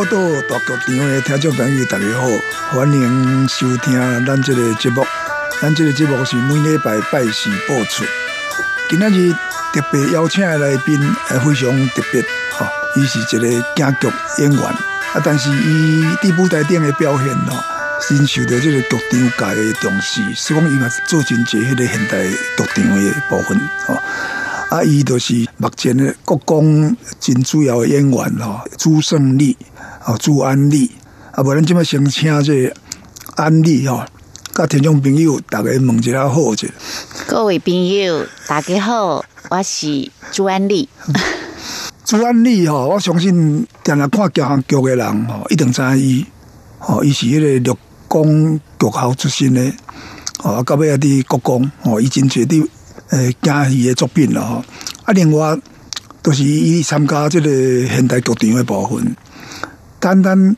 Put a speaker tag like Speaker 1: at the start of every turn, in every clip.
Speaker 1: 报道大剧场的听众朋友，大家好，欢迎收听咱这个节目。咱这个节目是每礼拜拜四播出。今仔日特别邀请的来宾，还非常特别，吼，伊是一个京剧演员，啊，但是伊伫舞台顶的表现，哦，深受到这个剧场界的重视，所以讲伊嘛做真济迄个现代剧场的部分，吼。啊，伊就是目前的国光真主要的演员，吼，朱胜利。哦，朱安利，啊，无咱即摆先请这安利吼，甲听众朋友大家问一下好者。
Speaker 2: 各位朋友，大家好，我是朱安利。
Speaker 1: 朱安利吼，我相信定来看京剧的人吼，一定知影伊。吼，伊是迄个六光剧校出身的，哦，到尾啊伫国光，哦，伊真侪伫诶京戏的作品啦吼。啊，另外都是伊参加即个现代剧场的部分。单单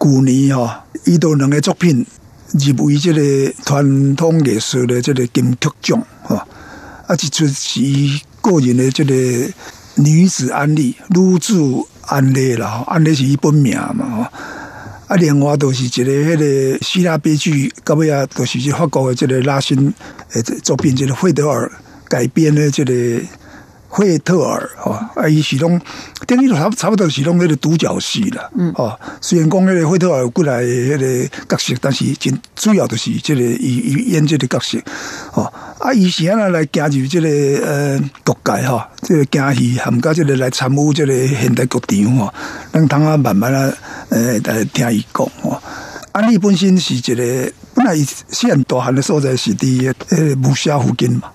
Speaker 1: 去年吼，伊都两个作品入围即个传统艺术的这个金曲奖吼，啊，一出是个人的这个女子安利，女子安利啦，安利是伊本名嘛吼，啊，另外都是一个迄个希腊悲剧，到尾啊，都是法国的这个拉辛诶作品，这个费德尔改编的这个。惠特尔哦，啊，伊是拢等于差差不多是拢迄个独角戏啦，哦，虽然讲迄个惠特尔有过来迄个角色，但是真主要就是这个伊伊演这个角色，哦，啊，伊是安那来加入这个呃各界吼，这个京戏含加这个来参与这个现代剧场吼，咱通啊慢慢啊，呃，来听伊讲哦，啊，你本身是一个本来现大汉的所在是伫诶木下附近嘛。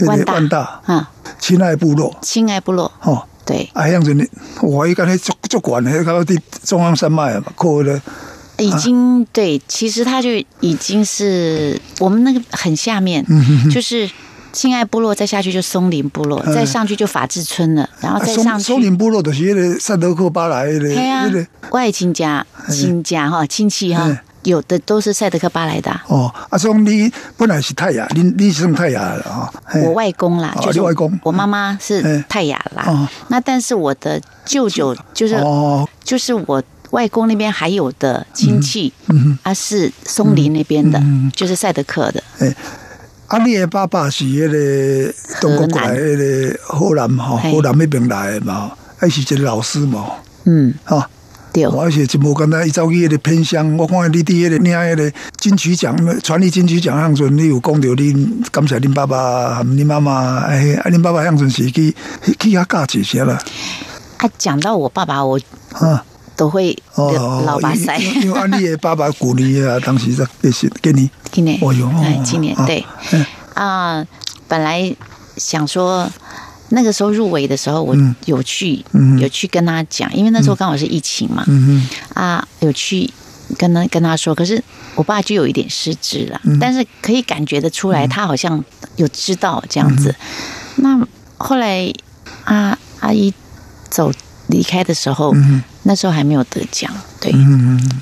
Speaker 2: 万大，
Speaker 1: 嗯，亲爱部落，
Speaker 2: 亲爱部落，哦，对，
Speaker 1: 啊，样子呢，我一刚才做做管的，搞到中央山脉嘛，过了，
Speaker 2: 已经对，其实他就已经是我们那个很下面，就是亲爱部落，再下去就松林部落，再上去就法治村了，然后再上去
Speaker 1: 松林部落的是那个赛德克巴莱的，
Speaker 2: 对啊，外亲家亲家哈亲戚哈。有的都是赛德克巴莱的
Speaker 1: 哦。阿松，你本来是泰雅，你你是泰雅的啊？
Speaker 2: 我外公啦，就是
Speaker 1: 外公。
Speaker 2: 我妈妈是泰雅啦。那但是我的舅舅就是就是我外公那边还有的亲戚，他是松林那边的，就是赛德克的。哎，
Speaker 1: 阿你的爸爸是那个中国来的河南哈，河南那边来的嘛，还是一个老师嘛？嗯，啊。而且就无简单，伊走去迄个偏乡，我看你伫迄个领迄个金曲奖、传历金曲奖向阵，你有讲到你感谢恁爸爸、恁妈妈，哎，啊，恁爸爸向阵是去去遐教这些了。
Speaker 2: 啊，讲到我爸爸，我啊都会老把塞。
Speaker 1: 因为安利的爸爸鼓励啊，当时在给是给你，
Speaker 2: 今年，哦哟，今年对啊，本来想说。那个时候入围的时候，我有去有去跟他讲，因为那时候刚好是疫情嘛，啊，有去跟他跟他说。可是我爸就有一点失智了，但是可以感觉得出来，他好像有知道这样子。那后来啊阿姨走离开的时候，那时候还没有得奖，对，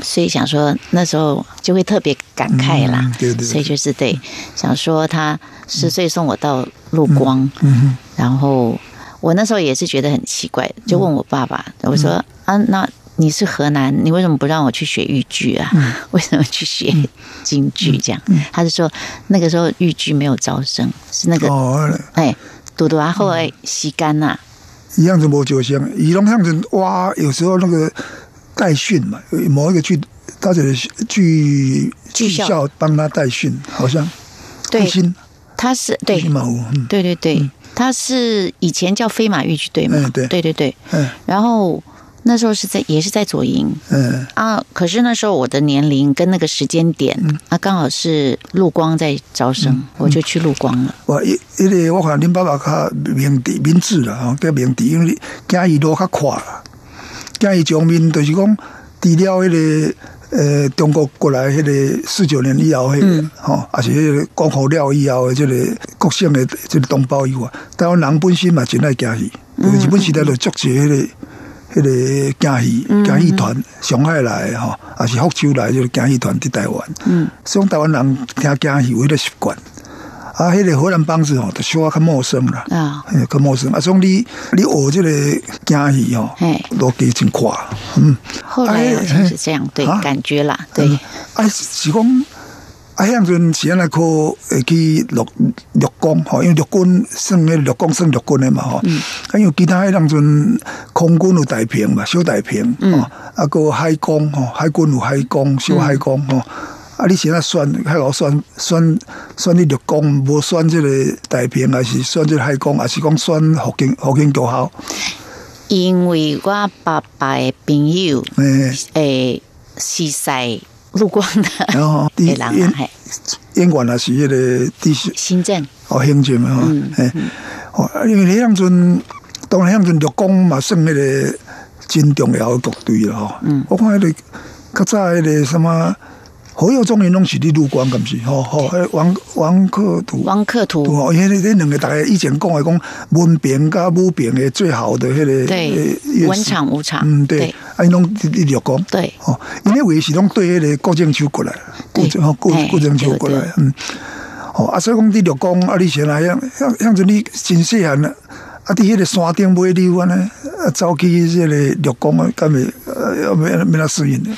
Speaker 2: 所以想说那时候就会特别感慨啦，所以就是对想说他十岁送我到陆光。然后我那时候也是觉得很奇怪，就问我爸爸，我说啊，那你是河南，你为什么不让我去学豫剧啊？为什么去学京剧？这样，他就说那个时候豫剧没有招生，是那个哎，嘟嘟啊，后来吸干呐，
Speaker 1: 一样子没招生，一样样子哇，有时候那个代训嘛，某一个去，大家剧剧校帮他代训，好像
Speaker 2: 对，他是对，对对对。他是以前叫飞马豫剧队嘛？对对对对。嗯。然后那时候是在也是在左营。嗯。啊，可是那时候我的年龄跟那个时间点，啊，刚好是陆光在招生，我就去陆光了。
Speaker 1: 我一一个我看恁爸爸较明地明智了哈，叫明地，因为惊伊路较快了。惊伊上面就是讲，除了迄个呃中国过来迄个四九年以后迄个吼，也是迄个光复了以后的即个国省的即个同胞以外，台湾人本身嘛真爱惊戏，日本时代就足济迄个。迄个惊戏惊戏团，上海来吼，也是福州来，就是惊戏团伫台湾。嗯，所以台湾人听惊戏有迄个习惯。啊，迄个荷兰梆子吼，就稍微较陌生啦。啊，较陌生。啊，所以你你学即个惊戏吼，都几真快。
Speaker 2: 嗯，后来好像是这样，对，感觉啦，对。
Speaker 1: 啊，是讲。啊，迄阵时来考会去陆陆工吼，因为陆军算迄陆工算陆军的嘛吼。嗯。啊，因为其他迄阵空军有大平嘛，小大平。嗯。啊，个海工吼，海军有海工，小海工吼。啊，你现在选，还好选选选你陆工，无选这个大平，还是选这个海工，还是讲选福建福建高校？
Speaker 2: 因为我爸爸的朋友，诶，是在。陆光的，然后第一
Speaker 1: 烟管啊是迄个地
Speaker 2: 新政
Speaker 1: 哦，行政嘛，哎，哦，因为那样阵，当然那样阵陆工嘛算迄个真重要的部队了吼。嗯，我看迄个较早迄个什么。好有种人拢是伫陆光，敢是？吼吼，王王克图，
Speaker 2: 王克图，
Speaker 1: 因为那两个大家以前讲的讲文凭甲武凭的最好的迄个，
Speaker 2: 对，文场武场，
Speaker 1: 嗯，对，啊，拢伫陆光，
Speaker 2: 对，
Speaker 1: 哦，因为为是拢对迄个郭靖秋过来，
Speaker 2: 对，
Speaker 1: 郭郭靖秋过来，嗯，哦，啊，所以讲伫陆光，啊，你先来样样样子，你真细汉啊，啊，伫迄个山顶买礼物呢，啊，走去迄个陆光啊，干咪呃，没没那适应的。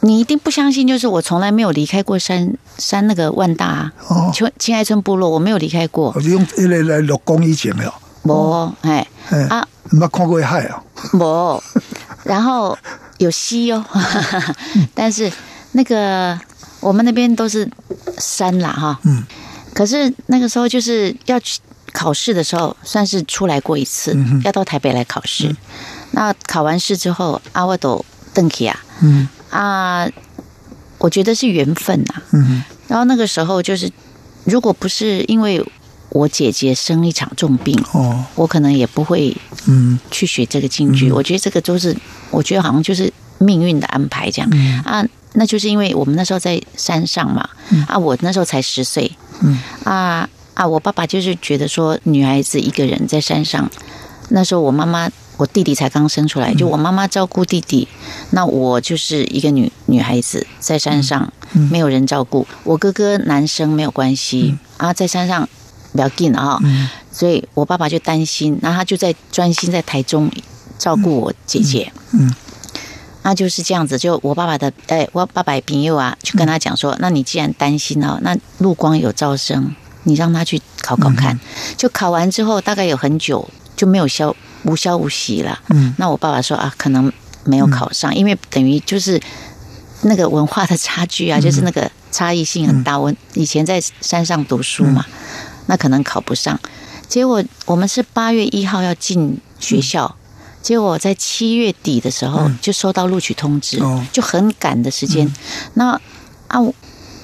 Speaker 2: 你一定不相信，就是我从来没有离开过山山那个万大青青爱村部落，我没有离开过。
Speaker 1: 我就用一来来六公以前了。
Speaker 2: 无，哎，
Speaker 1: 啊，没看过海啊。
Speaker 2: 无，然后有溪哦，但是那个我们那边都是山啦，哈。嗯。可是那个时候就是要去考试的时候，算是出来过一次，要到台北来考试。那考完试之后，阿沃斗邓启啊。嗯。啊，我觉得是缘分呐。嗯，然后那个时候就是，如果不是因为我姐姐生一场重病，哦，我可能也不会嗯去学这个京剧。我觉得这个都是，我觉得好像就是命运的安排这样。啊，那就是因为我们那时候在山上嘛。啊，我那时候才十岁。嗯。啊啊，我爸爸就是觉得说，女孩子一个人在山上，那时候我妈妈。我弟弟才刚生出来，就我妈妈照顾弟弟，那我就是一个女女孩子在山上，没有人照顾。我哥哥男生没有关系啊，在山上比较近啊，所以我爸爸就担心，那他就在专心在台中照顾我姐姐。嗯，那就是这样子，就我爸爸的哎，我爸爸朋友啊，就跟他讲说，那你既然担心哦，那陆光有招生，你让他去考考看。就考完之后，大概有很久就没有消。无消无息了。嗯，那我爸爸说啊，可能没有考上，因为等于就是那个文化的差距啊，就是那个差异性很大。我以前在山上读书嘛，那可能考不上。结果我们是八月一号要进学校，结果在七月底的时候就收到录取通知，就很赶的时间。那啊，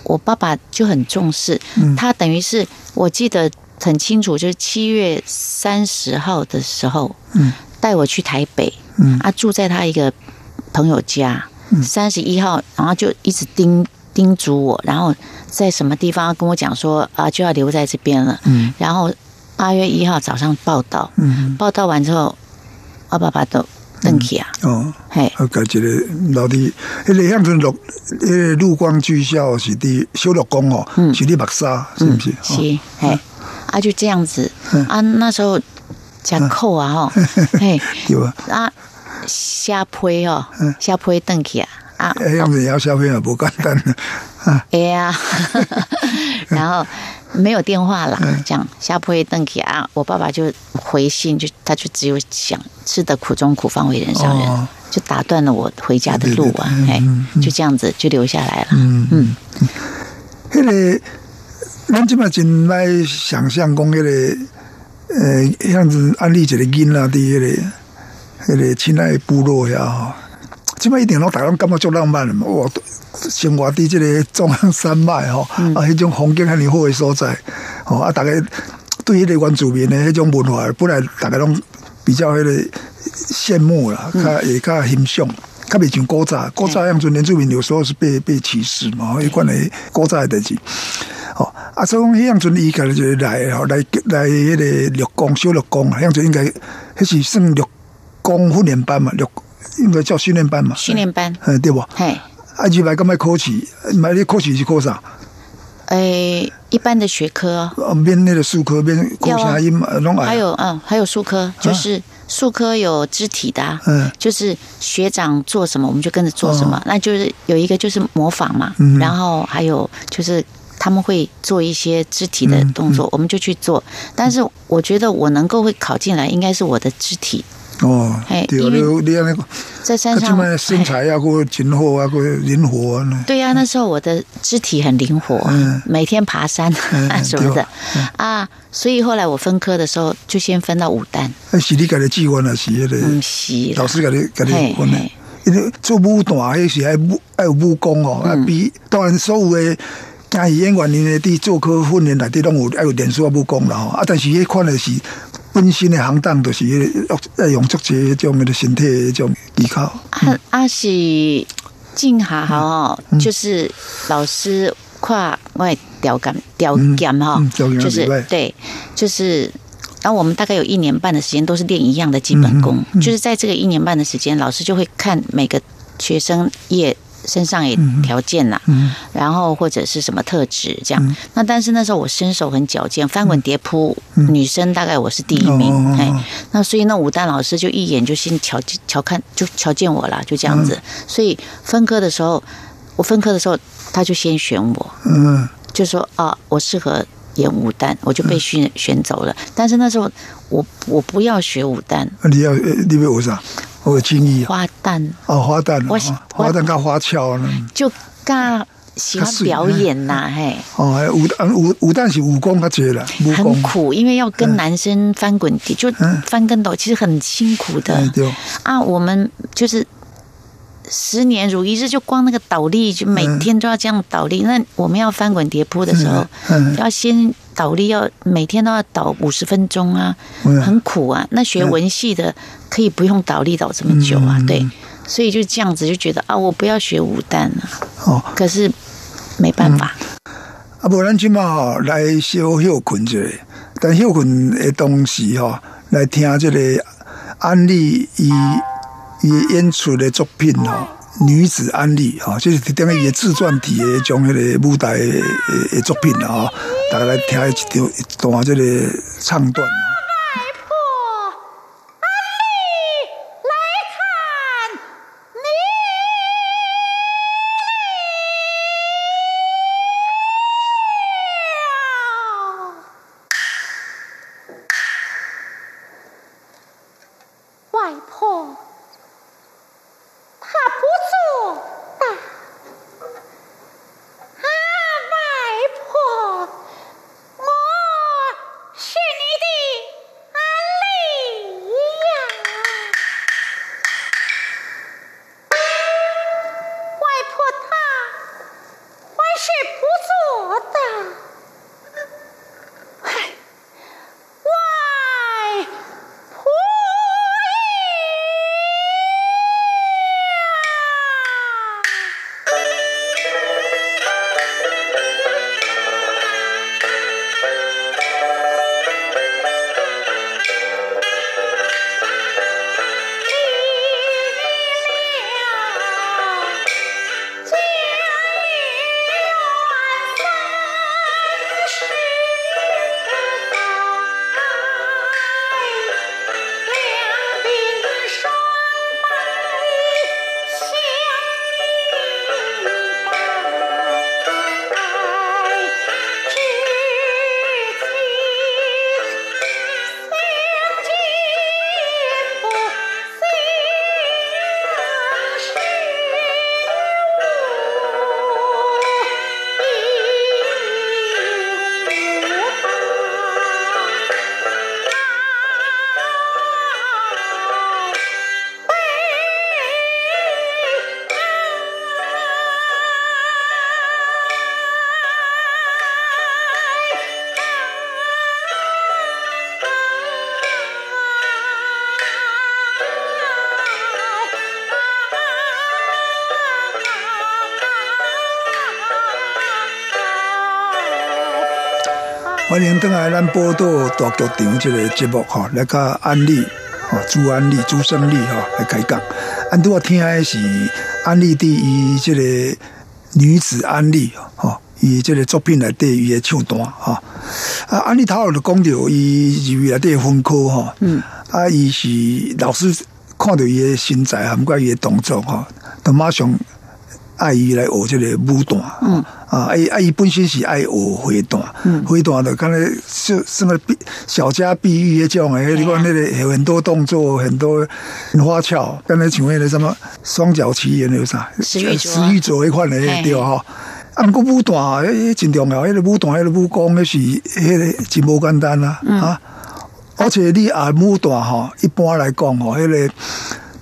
Speaker 2: 我爸爸就很重视，他等于是我记得。很清楚，就是七月三十号的时候，嗯，带我去台北，嗯，啊，住在他一个朋友家，三十一号，然后就一直叮叮嘱我，然后在什么地方跟我讲说啊，就要留在这边了，嗯，然后八月一号早上报道，嗯，报道完之后，我爸爸都登去啊，哦，
Speaker 1: 嘿，我感觉老弟，那个样子陆，那陆光剧校是的修乐工哦，嗯，是的白沙，是不是？
Speaker 2: 是，嘿。啊，就这样子。啊，那时候讲扣啊，哈，嘿，
Speaker 1: 有啊，
Speaker 2: 啊，下胚哦，下胚登起啊，
Speaker 1: 啊，样子要下胚也不简单。
Speaker 2: 啊，哎呀，然后没有电话了，讲下胚登起啊，我爸爸就回信，就他就只有想吃得苦中苦，方为人上人，就打断了我回家的路啊，哎，就这样子就留下来了，嗯嗯，
Speaker 1: 那个。咱即摆真来想象讲迄个，呃，样子安利一个囡仔伫迄个，迄个亲爱部落遐吼，即摆一定拢大拢感觉足浪漫的嘛，哇！生活伫即个中央山脉吼，啊，迄种风景遐尼好诶所在，吼啊，大家对迄个原住民诶迄种文化，本来大家拢比较迄个羡慕啦，较也较欣赏。较特别像古早，古早样子原住民有时候是被被歧视嘛，一款诶古早的代志。哦，啊，所以讲迄样阵伊家就来吼来来迄个六工修六工啊，样子应该迄是算六工训练班嘛，六应该叫训练班嘛，
Speaker 2: 训练班，
Speaker 1: 嗯，对不？
Speaker 2: 嘿，
Speaker 1: 啊，入来咁咪考试，买你考试是考啥？
Speaker 2: 诶，一般的学科，
Speaker 1: 啊，免那个数科，免考啥音嘛，拢
Speaker 2: 还有嗯，还有数科，就是数科有肢体的，嗯，就是学长做什么我们就跟着做什么，那就是有一个就是模仿嘛，然后还有就是。他们会做一些肢体的动作，我们就去做。但是我觉得我能够会考进来，应该是我的肢体。
Speaker 1: 哦，哎，因为
Speaker 2: 在山上
Speaker 1: 身材要过紧活啊，个灵活啊。
Speaker 2: 对呀，那时候我的肢体很灵活，每天爬山啊 什么的啊。所以后来我分科的时候，就先分到武丹。
Speaker 1: 那是你家的计划呢是那个？
Speaker 2: 嗯，是
Speaker 1: 老师家的家的分的。因为做武段还是爱武爱有武功哦，啊，比当然所有的。嘉义演员呢，伫做科训练内底拢有爱有练术啊武功啦吼，啊，但是迄款的是本身的行当，就是要用足这种的身体迄种技巧。
Speaker 2: 啊啊是静下吼，就是老师跨外调感调感哈，就是对，就是然后我们大概有一年半的时间都是练一样的基本功，就是在这个一年半的时间，老师就会看每个学生也。身上也条件啦，然后或者是什么特质这样。那但是那时候我身手很矫健，翻滚叠扑，女生大概我是第一名。哎，那所以那武丹老师就一眼就先瞧瞧看，就瞧见我了，就这样子。所以分科的时候，我分科的时候，他就先选我，嗯，就说啊，我适合演武旦，我就被选选走了。但是那时候我我不要学武旦，
Speaker 1: 你要你为啥？我经意
Speaker 2: 花旦
Speaker 1: 哦，花旦，我花旦跟花俏呢，
Speaker 2: 就噶喜欢表演呐，嘿。
Speaker 1: 哦，武武武旦是武功他接了，
Speaker 2: 很苦，因为要跟男生翻滚地，就翻跟斗，其实很辛苦的。
Speaker 1: 对
Speaker 2: 啊，我们就是十年如一日，就光那个倒立，就每天都要这样倒立。那我们要翻滚叠扑的时候，要先。倒立要每天都要倒五十分钟啊，很苦啊。那学文系的可以不用倒立倒这么久啊，对。所以就这样子就觉得啊，我不要学武旦了。哦，可是没办法。
Speaker 1: 啊，不然起码来修休困者，但休困的东西哈，来听这个安利以以演出的作品哈。女子安利啊，就是等于伊自传体的种迄个舞台的作品啊，大家来听一条段这个唱段。欢迎登来咱报道大剧场这个节目哈，来个安利哦，朱安利、朱胜利哈来开讲。安拄我听的是安利第一这个女子安利哈，伊这个作品内底伊的唱段哈。啊，安利头就讲到伊入内底分科哈，嗯，啊，伊是老师看到伊的身材，含过伊的动作哈，都马上。爱伊来学这个舞段，嗯啊，爱爱伊本身是爱学花旦，嗯，花旦的，刚才是什么小家碧玉的种诶，你看那个有很多动作，很多很花俏。刚才请问的什么双脚奇缘有啥？
Speaker 2: 石玉
Speaker 1: 石玉镯一款的对哈。啊，个舞段诶真重要，迄个舞段，迄个武功，那是迄个真无简单啊啊！而且你啊舞段哈，一般来讲吼，迄个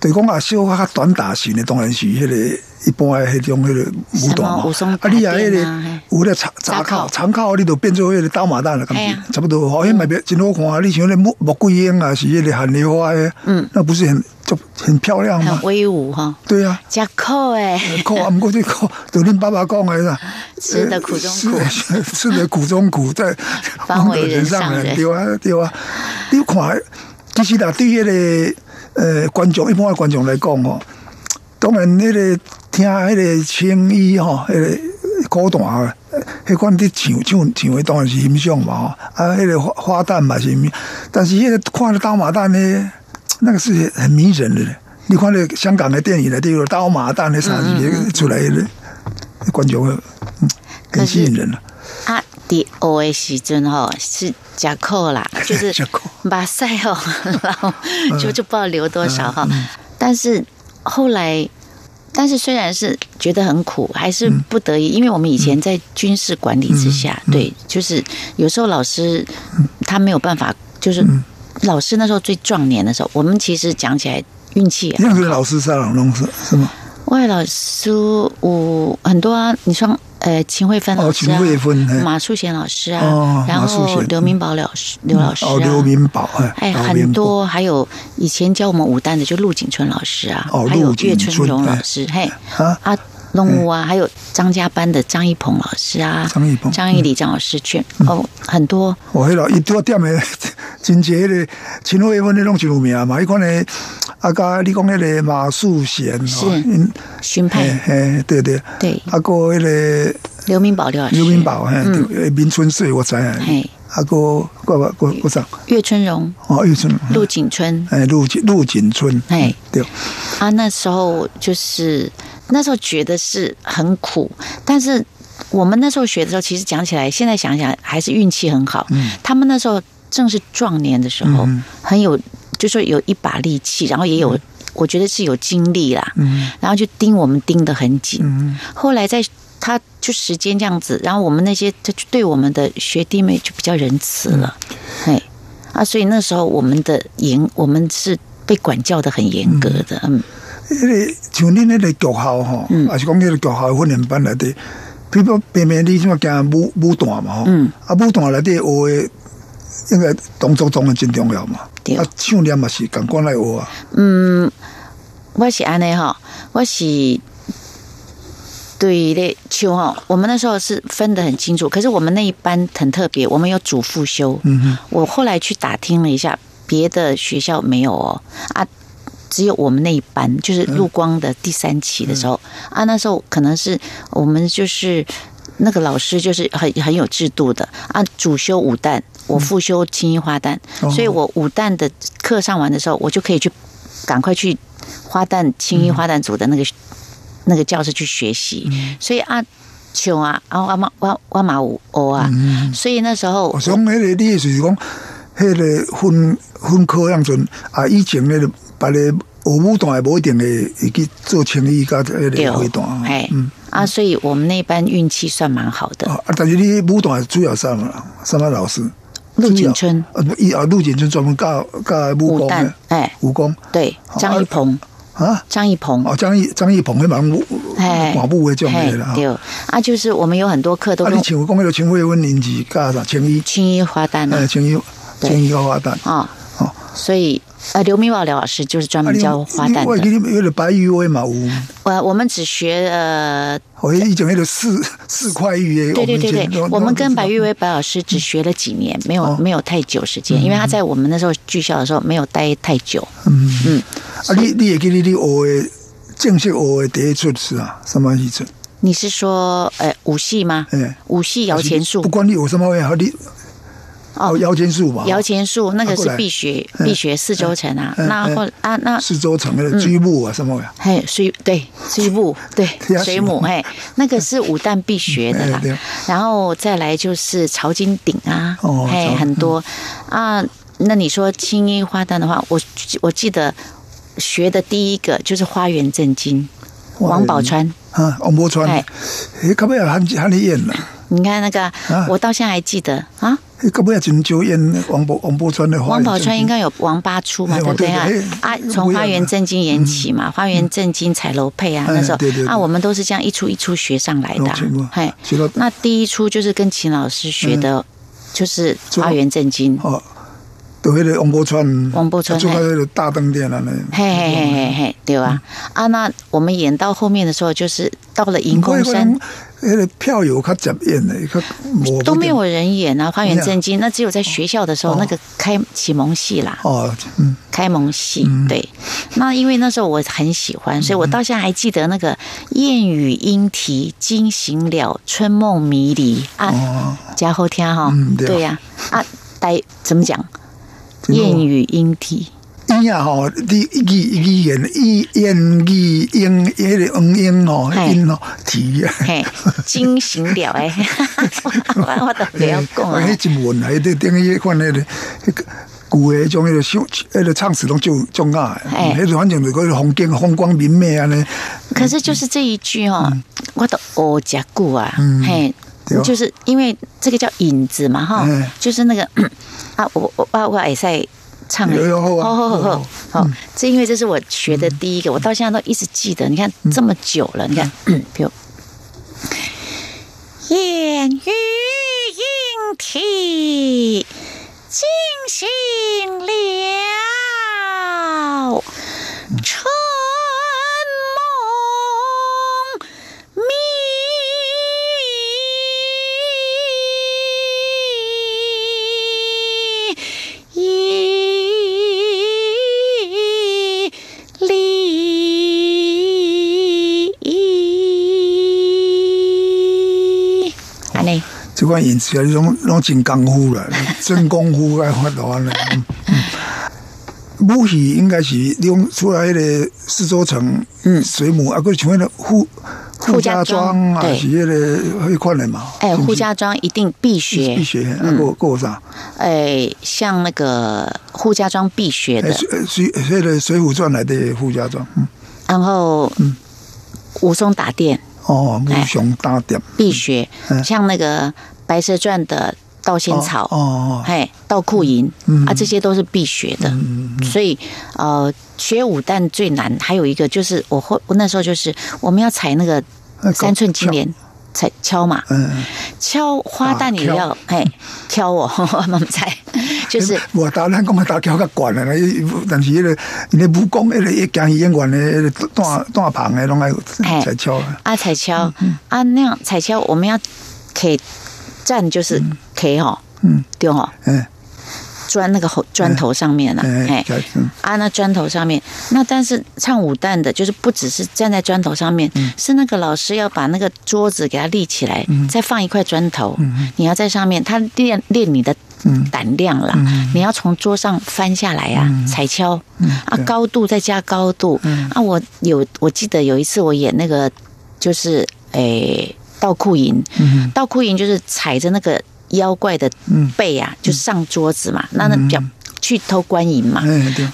Speaker 1: 对讲啊，小较短打型的当然是迄个。一般诶，迄种迄个舞段嘛，啊，你啊，迄个有咧长长靠长靠，你都变做迄个刀马旦了，感觉差不多。好像卖别真好看啊，你像那木木桂英啊，是迄个韩流花诶，嗯，那不是很就很漂亮吗？
Speaker 2: 威武哈。
Speaker 1: 对啊，
Speaker 2: 加扣诶，
Speaker 1: 扣啊，不过这扣，就恁爸爸讲诶
Speaker 2: 啦，吃的苦中苦，
Speaker 1: 吃的苦中苦，在
Speaker 2: 方为人上人，
Speaker 1: 对啊，对啊。你看，其实啦，对迄个呃观众，一般的观众来讲哦，当然迄个。听迄个青衣吼，迄个歌段啊，迄款的唱唱唱的当然是欣赏嘛吼，啊，迄个花花旦嘛是，但是迄个看了刀马旦呢，那个是很迷人的。你看那香港的电影呢，都有刀马旦的啥子出来的，观众会很吸引人了。
Speaker 2: 啊，第二的时阵吼是加扣啦，就是 马赛哦，然后就就不知道留多少哈，但是后来。但是虽然是觉得很苦，还是不得已，因为我们以前在军事管理之下，对，就是有时候老师他没有办法，就是老师那时候最壮年的时候，我们其实讲起来运气。
Speaker 1: 那个老师是老龙是是吗？
Speaker 2: 外老师我很多啊，你说。呃，秦慧芬老师啊，马淑贤老师啊，然后刘明宝老师，刘老师啊，
Speaker 1: 刘明宝
Speaker 2: 哎，很多，还有以前教我们武旦的，就陆景春老师啊，还有岳春荣老师，嘿。啊。龙武啊，还有张家班的张一鹏老师啊，
Speaker 1: 张一鹏、
Speaker 2: 张一礼张老师，全哦很多。
Speaker 1: 我迄个一多点的真节的，秦惠芬那种就有名嘛。伊讲呢，啊加你讲那个马树贤
Speaker 2: 是荀派，
Speaker 1: 哎对对
Speaker 2: 对。
Speaker 1: 啊个那个
Speaker 2: 刘明宝刘老师，
Speaker 1: 刘明宝嘿，明春岁我知啊。嘿，啊个个个个啥？
Speaker 2: 岳春荣
Speaker 1: 哦，岳春
Speaker 2: 陆景春
Speaker 1: 哎，陆景陆景春哎对。
Speaker 2: 啊那时候就是。那时候觉得是很苦，但是我们那时候学的时候，其实讲起来，现在想想还是运气很好。嗯，他们那时候正是壮年的时候，很有，就说有一把力气，然后也有，我觉得是有精力啦。嗯，然后就盯我们盯得很紧。嗯，后来在他就时间这样子，然后我们那些就对我们的学弟妹就比较仁慈了。哎，啊，所以那时候我们的严，我们是被管教的很严格的。嗯。
Speaker 1: 迄个像恁迄个剧校吼，也是讲迄个剧校训练班内底，比如平平你怎么讲武武段嘛吼，啊武段内底学的应该动作中的真重要嘛，啊唱念嘛是感官来学啊。
Speaker 2: 嗯，我是安尼哈，我是对的，秋哈，我们那时候是分得很清楚，可是我们那一班很特别，我们有主副修。嗯哼，我后来去打听了一下，别的学校没有哦啊。只有我们那一班，就是陆光的第三期的时候啊，那时候可能是我们就是那个老师就是很很有制度的啊，主修五旦，我副修青衣花旦，所以我五旦的课上完的时候，我就可以去赶快去花旦青衣花旦组的那个那个教室去学习，所以啊，穷啊，啊，阿妈我我马五哦啊，所以那时候
Speaker 1: 我想那个你是讲，那个分分科样子啊，以前那个。把咧武武段也无一定会会去做青衣甲迄个会段，
Speaker 2: 哎，嗯啊，所以我们那班运气算蛮好的。
Speaker 1: 啊，但是你武段主要什么？什么老师？
Speaker 2: 陆景春
Speaker 1: 啊，一啊，陆景春专门教教武功的，
Speaker 2: 哎，
Speaker 1: 武功
Speaker 2: 对，张一鹏啊，张一鹏
Speaker 1: 哦，张一张一鹏，那蛮武哎，马步会种的啦。
Speaker 2: 对啊，就是我们有很多课都。啊，
Speaker 1: 你请武功那个秦惠文年纪教啥？青衣
Speaker 2: 青衣花旦
Speaker 1: 啊，青衣青衣花旦
Speaker 2: 啊。
Speaker 1: 哦，
Speaker 2: 所以呃，刘明宝刘老师就是专门教花旦的。
Speaker 1: 有点白玉威嘛，有。
Speaker 2: 呃，我们只学呃，
Speaker 1: 我以前那个四四块玉
Speaker 2: 对对对对，我们跟白玉威白老师只学了几年，没有没有太久时间，因为他在我们那时候剧校的时候没有待太久。嗯
Speaker 1: 嗯，啊，你你也给你你学的正式学的第一出是啊，什么意思？
Speaker 2: 你是说呃武戏吗？嗯，武戏摇钱树。
Speaker 1: 不管你有什么好你。哦，摇钱树吧，
Speaker 2: 摇钱树那个是必学必学四周城啊，那或啊那
Speaker 1: 四周城的追木啊什么呀？
Speaker 2: 嘿，水对追木对 水母嘿，那个是武旦必学的啦。然后再来就是朝金鼎啊，嘿很多。啊。那你说青衣花旦的话，我我记得学的第一个就是花园正经，王宝钏。
Speaker 1: 啊，王宝钏。哎，可不要喊喊你演了。
Speaker 2: 你看那个，我到现在还记得啊。
Speaker 1: 可不要真就演王宝王宝钏的话。
Speaker 2: 王宝钏应该有王八出嘛，对不对啊？啊，从花园正经演起嘛，花园正经彩楼配啊，那时候啊，我们都是这样一出一出学上来的。嘿，那第一出就是跟秦老师学的，就是花园正经。
Speaker 1: 都迄个王宝钏，
Speaker 2: 王宝钏，
Speaker 1: 就那个大灯店了呢。
Speaker 2: 嘿嘿嘿嘿嘿，对吧？啊，那我们演到后面的时候，就是到了银空山，
Speaker 1: 那个票友他怎么演的？他
Speaker 2: 都没有人演啊。花园正经，那只有在学校的时候那个开启蒙戏啦。哦，嗯，开蒙戏对。那因为那时候我很喜欢，所以我到现在还记得那个燕语莺啼惊醒了，春梦迷离啊。加后天哈，对呀啊，待怎么讲？燕语莺啼，
Speaker 1: 莺啊吼，你语语言语言语莺，迄个嗯莺哦，莺哦，啼啊，
Speaker 2: 惊醒了诶，我 我都不要讲啊。
Speaker 1: 迄一文啊，迄个等于个迄个古诶种迄个唱迄个唱词拢就种啊，迄个反正就嗰个风景风光明媚啊呢。
Speaker 2: 可是就是这一句哦，我都哦加古啊，嘿。就是因为这个叫影子嘛，哈，就是那个 啊，我我我我也在唱，
Speaker 1: 好好好
Speaker 2: 好好，这因为这是我学的第一个，我到现在都一直记得。你看这么久了，你看，比如烟雨莺啼惊醒了。
Speaker 1: 这款演词啊，拢拢真功夫了，真功夫来发话呢。武戏应该是用出来的四周城、嗯，水母啊，个像那个护
Speaker 2: 护家庄
Speaker 1: 啊，是迄个迄款的嘛。
Speaker 2: 哎，护家庄一定必学，
Speaker 1: 必学。那个个啥？
Speaker 2: 哎，像那个富家庄必学的，
Speaker 1: 水水个《水浒传》来的富家庄。嗯，
Speaker 2: 然后嗯，武松打店。
Speaker 1: 哦，武松打店
Speaker 2: 必学，像那个《白蛇传》的盗仙草，哦，嘿，盗库银啊，这些都是必学的。所以，呃，学武旦最难，还有一个就是我会，我那时候就是我们要踩那个三寸金莲。才敲嘛，敲花旦也要 哎敲我，我们猜就是
Speaker 1: 我打咱讲打敲较惯了，但是那个那武功那个一讲演员的那个大大旁的拢爱才敲
Speaker 2: 啊才敲。啊那样才敲，我们要可以站就是 K 哈，嗯。对哈，嗯。砖那个砖头上面了，哎，啊，那砖头上面，那但是唱武旦的，就是不只是站在砖头上面，是那个老师要把那个桌子给它立起来，再放一块砖头，你要在上面，他练练你的胆量了，你要从桌上翻下来呀，踩敲，啊，高度再加高度，啊，我有我记得有一次我演那个就是诶倒库银，倒库银就是踩着那个。妖怪的背啊，就上桌子嘛，那那表去偷官银嘛。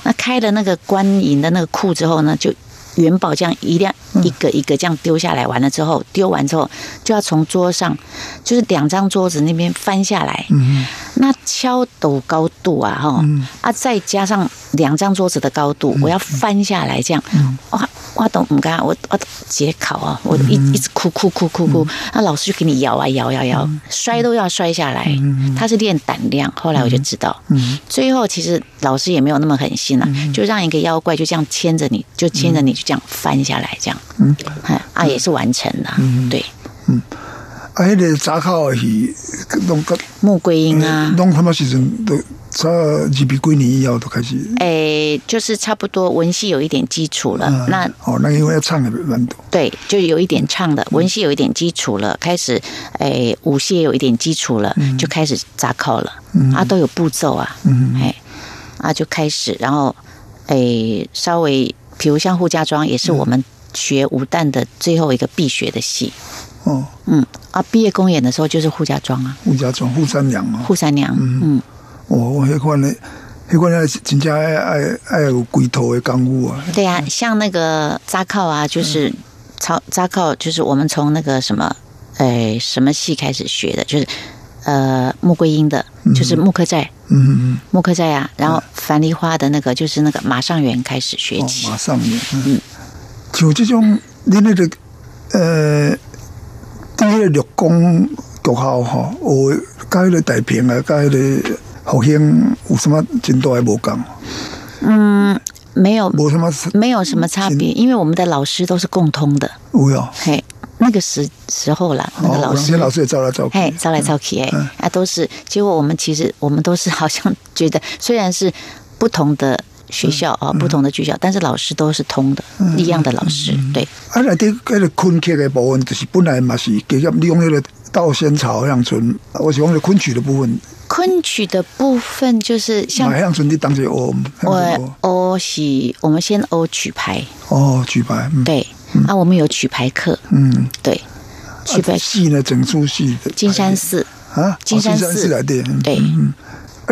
Speaker 2: 那开了那个官银的那个库之后呢，就元宝这样一辆一个一个这样丢下来，完了之后丢完之后，就要从桌上，就是两张桌子那边翻下来。嗯，那敲斗高度啊，哈啊，再加上两张桌子的高度，我要翻下来这样。哇，我都唔敢，我我解考啊，我一一直哭哭哭哭哭，那老师就给你摇啊摇摇摇，摔都要摔下来。他是练胆量，后来我就知道，最后其实老师也没有那么狠心啊，就让一个妖怪就这样牵着你，就牵着你就这样翻下来，这样，啊也是完成了，对，
Speaker 1: 嗯，啊，那个扎考是弄个
Speaker 2: 穆桂英啊，
Speaker 1: 弄他妈时阵都。差二比几年以后都开始，
Speaker 2: 诶，就是差不多文戏有一点基础了。那
Speaker 1: 哦，那因为要唱的蛮多，
Speaker 2: 对，就有一点唱的文戏有一点基础了，开始诶，武戏也有一点基础了，就开始扎靠了。嗯啊，都有步骤啊，嗯哎，啊，就开始，然后诶，稍微，比如像扈家庄，也是我们学武旦的最后一个必学的戏。哦，嗯，啊，毕业公演的时候就是护家庄啊，
Speaker 1: 护家庄，护三娘啊，
Speaker 2: 护三娘，嗯。
Speaker 1: 哦，迄款咧，迄款咧，真正爱爱爱有龟头的功夫啊！
Speaker 2: 对啊，像那个扎靠啊，就是操扎靠，就是我们从那个什么，诶，什么戏开始学的，就是呃，穆桂英的，就是穆克寨，嗯嗯，穆克寨啊，然后樊梨花的那个，就是那个马上元开始学起，
Speaker 1: 马上元，嗯，就这种，你那个呃，第一个六宫学校哈，我加迄个大平啊，加迄个。好像有什么真多还无讲？
Speaker 2: 嗯，没有，
Speaker 1: 没什么，
Speaker 2: 没有什么差别，因为我们的老师都是共通的。
Speaker 1: 有哟，
Speaker 2: 嘿，那个时时候啦，那个老师，
Speaker 1: 老师也招来招去，
Speaker 2: 嘿，招来招去，哎，啊，都是。结果我们其实我们都是好像觉得，虽然是不同的学校啊，不同的学校，但是老师都是通的，一样的老师。对。
Speaker 1: 啊，那啲嗰个昆曲的部分，就是本来嘛是给利用那个稻仙草乡村，我喜欢的昆曲的部分。
Speaker 2: 昆曲的部分就是像
Speaker 1: 马向村的当时哦，
Speaker 2: 我哦是，我们先哦曲牌。
Speaker 1: 哦曲牌
Speaker 2: 对啊，我们有曲牌课嗯。对
Speaker 1: 曲牌戏呢整出戏
Speaker 2: 金山寺啊？
Speaker 1: 金山寺来的
Speaker 2: 对。
Speaker 1: 啊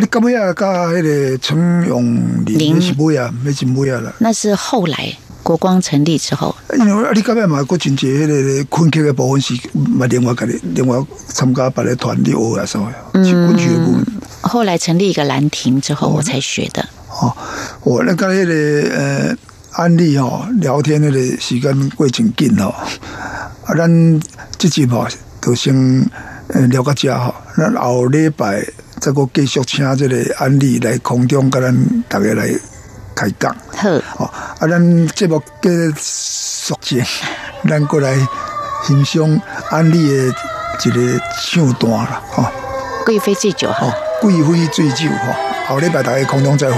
Speaker 1: 你干嘛要加那个陈永林是不呀没进不呀了
Speaker 2: 那是后来。国光成立之后，
Speaker 1: 因为啊，你刚才嘛，国真节迄个昆曲的部分是嘛，另外个另外参加别的团体学啊，所以昆曲的部分。
Speaker 2: 后来成立一个兰亭之后，我才学的。
Speaker 1: 哦，我那个迄个呃案例哦，聊天那个时间过真紧哦。啊，咱这集嘛，就先呃聊个家哈。那后礼拜再个继续请这个安利来空中跟咱大家来。开讲
Speaker 2: 好
Speaker 1: 哦，啊，咱节目继续前，咱过来欣赏安利的一个唱段啦，哈。
Speaker 2: 贵妃醉酒哈，
Speaker 1: 贵妃醉酒哈，后礼拜大家空中再会。